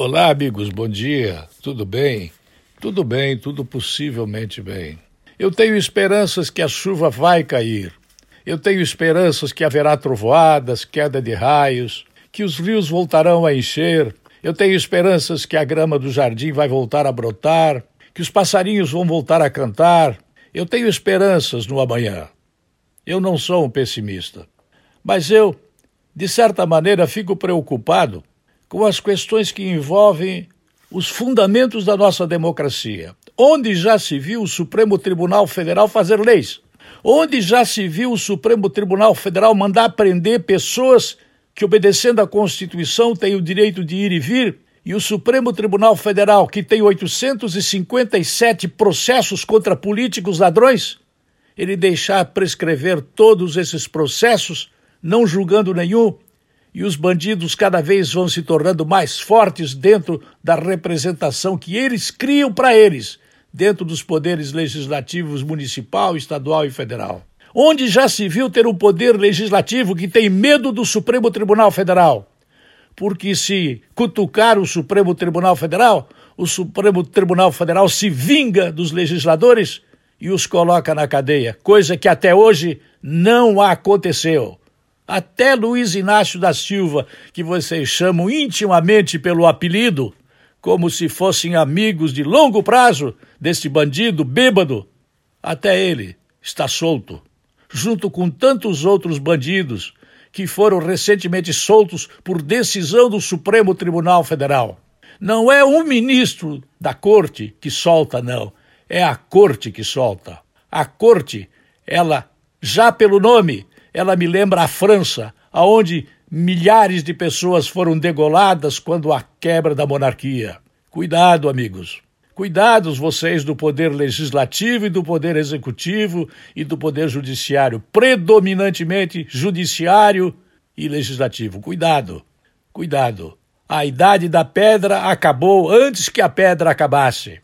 Olá, amigos, bom dia. Tudo bem? Tudo bem, tudo possivelmente bem. Eu tenho esperanças que a chuva vai cair. Eu tenho esperanças que haverá trovoadas, queda de raios, que os rios voltarão a encher. Eu tenho esperanças que a grama do jardim vai voltar a brotar, que os passarinhos vão voltar a cantar. Eu tenho esperanças no amanhã. Eu não sou um pessimista, mas eu, de certa maneira, fico preocupado com as questões que envolvem os fundamentos da nossa democracia. Onde já se viu o Supremo Tribunal Federal fazer leis? Onde já se viu o Supremo Tribunal Federal mandar prender pessoas que, obedecendo à Constituição, têm o direito de ir e vir? E o Supremo Tribunal Federal, que tem 857 processos contra políticos ladrões, ele deixar prescrever todos esses processos, não julgando nenhum, e os bandidos cada vez vão se tornando mais fortes dentro da representação que eles criam para eles, dentro dos poderes legislativos municipal, estadual e federal. Onde já se viu ter um poder legislativo que tem medo do Supremo Tribunal Federal? Porque se cutucar o Supremo Tribunal Federal, o Supremo Tribunal Federal se vinga dos legisladores e os coloca na cadeia, coisa que até hoje não aconteceu. Até Luiz Inácio da Silva, que vocês chamam intimamente pelo apelido, como se fossem amigos de longo prazo desse bandido bêbado, até ele está solto, junto com tantos outros bandidos que foram recentemente soltos por decisão do Supremo Tribunal Federal. Não é um ministro da corte que solta, não. É a corte que solta. A corte, ela, já pelo nome, ela me lembra a França, aonde milhares de pessoas foram degoladas quando a quebra da monarquia. Cuidado, amigos. Cuidados vocês do poder legislativo e do poder executivo e do poder judiciário, predominantemente judiciário e legislativo. Cuidado. Cuidado. A idade da pedra acabou antes que a pedra acabasse.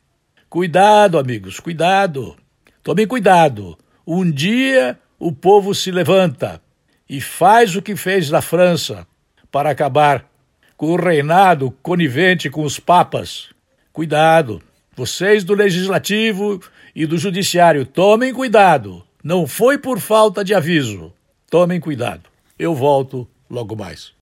Cuidado, amigos, cuidado. Tomem cuidado. Um dia o povo se levanta e faz o que fez na França para acabar com o reinado conivente com os papas. Cuidado, vocês do legislativo e do judiciário, tomem cuidado. Não foi por falta de aviso. Tomem cuidado. Eu volto logo mais.